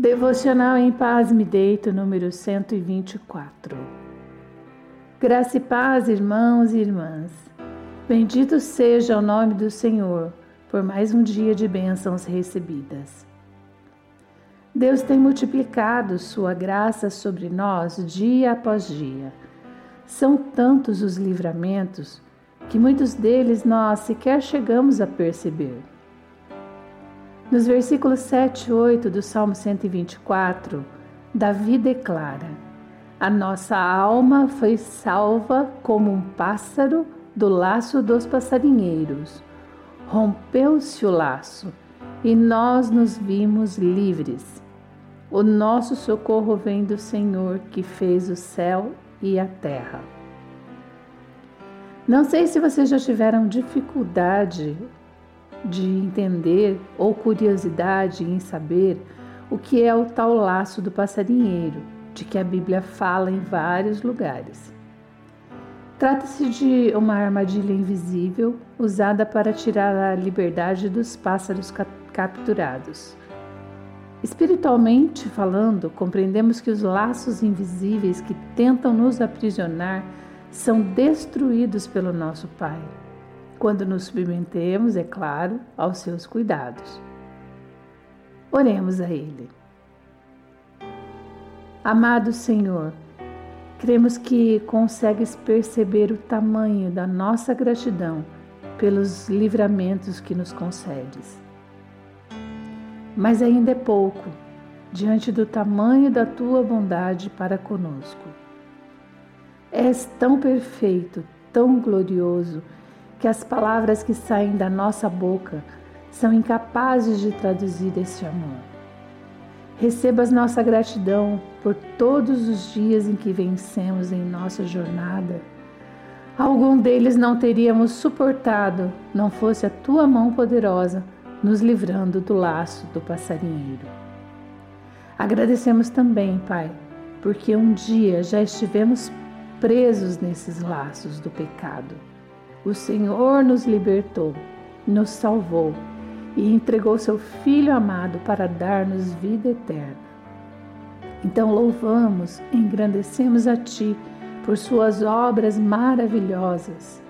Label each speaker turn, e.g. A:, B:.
A: Devocional em Paz Me Deito, número 124. Graça e paz, irmãos e irmãs. Bendito seja o nome do Senhor por mais um dia de bênçãos recebidas. Deus tem multiplicado Sua graça sobre nós dia após dia. São tantos os livramentos que muitos deles nós sequer chegamos a perceber. Nos versículos 7 e 8 do Salmo 124, Davi declara: A nossa alma foi salva como um pássaro do laço dos passarinheiros. Rompeu-se o laço e nós nos vimos livres. O nosso socorro vem do Senhor que fez o céu e a terra. Não sei se vocês já tiveram dificuldade de entender ou curiosidade em saber o que é o tal laço do passarinheiro, de que a Bíblia fala em vários lugares. Trata-se de uma armadilha invisível usada para tirar a liberdade dos pássaros capturados. Espiritualmente falando, compreendemos que os laços invisíveis que tentam nos aprisionar são destruídos pelo nosso Pai quando nos submetemos, é claro, aos seus cuidados. Oremos a Ele. Amado Senhor, cremos que consegues perceber o tamanho da nossa gratidão pelos livramentos que nos concedes. Mas ainda é pouco diante do tamanho da tua bondade para conosco. És tão perfeito, tão glorioso, que as palavras que saem da nossa boca são incapazes de traduzir esse amor. Recebas nossa gratidão por todos os dias em que vencemos em nossa jornada. Algum deles não teríamos suportado, não fosse a tua mão poderosa nos livrando do laço do passarinheiro. Agradecemos também, Pai, porque um dia já estivemos presos nesses laços do pecado o Senhor nos libertou, nos salvou e entregou seu Filho amado para dar-nos vida eterna. Então louvamos, engrandecemos a Ti por Suas obras maravilhosas.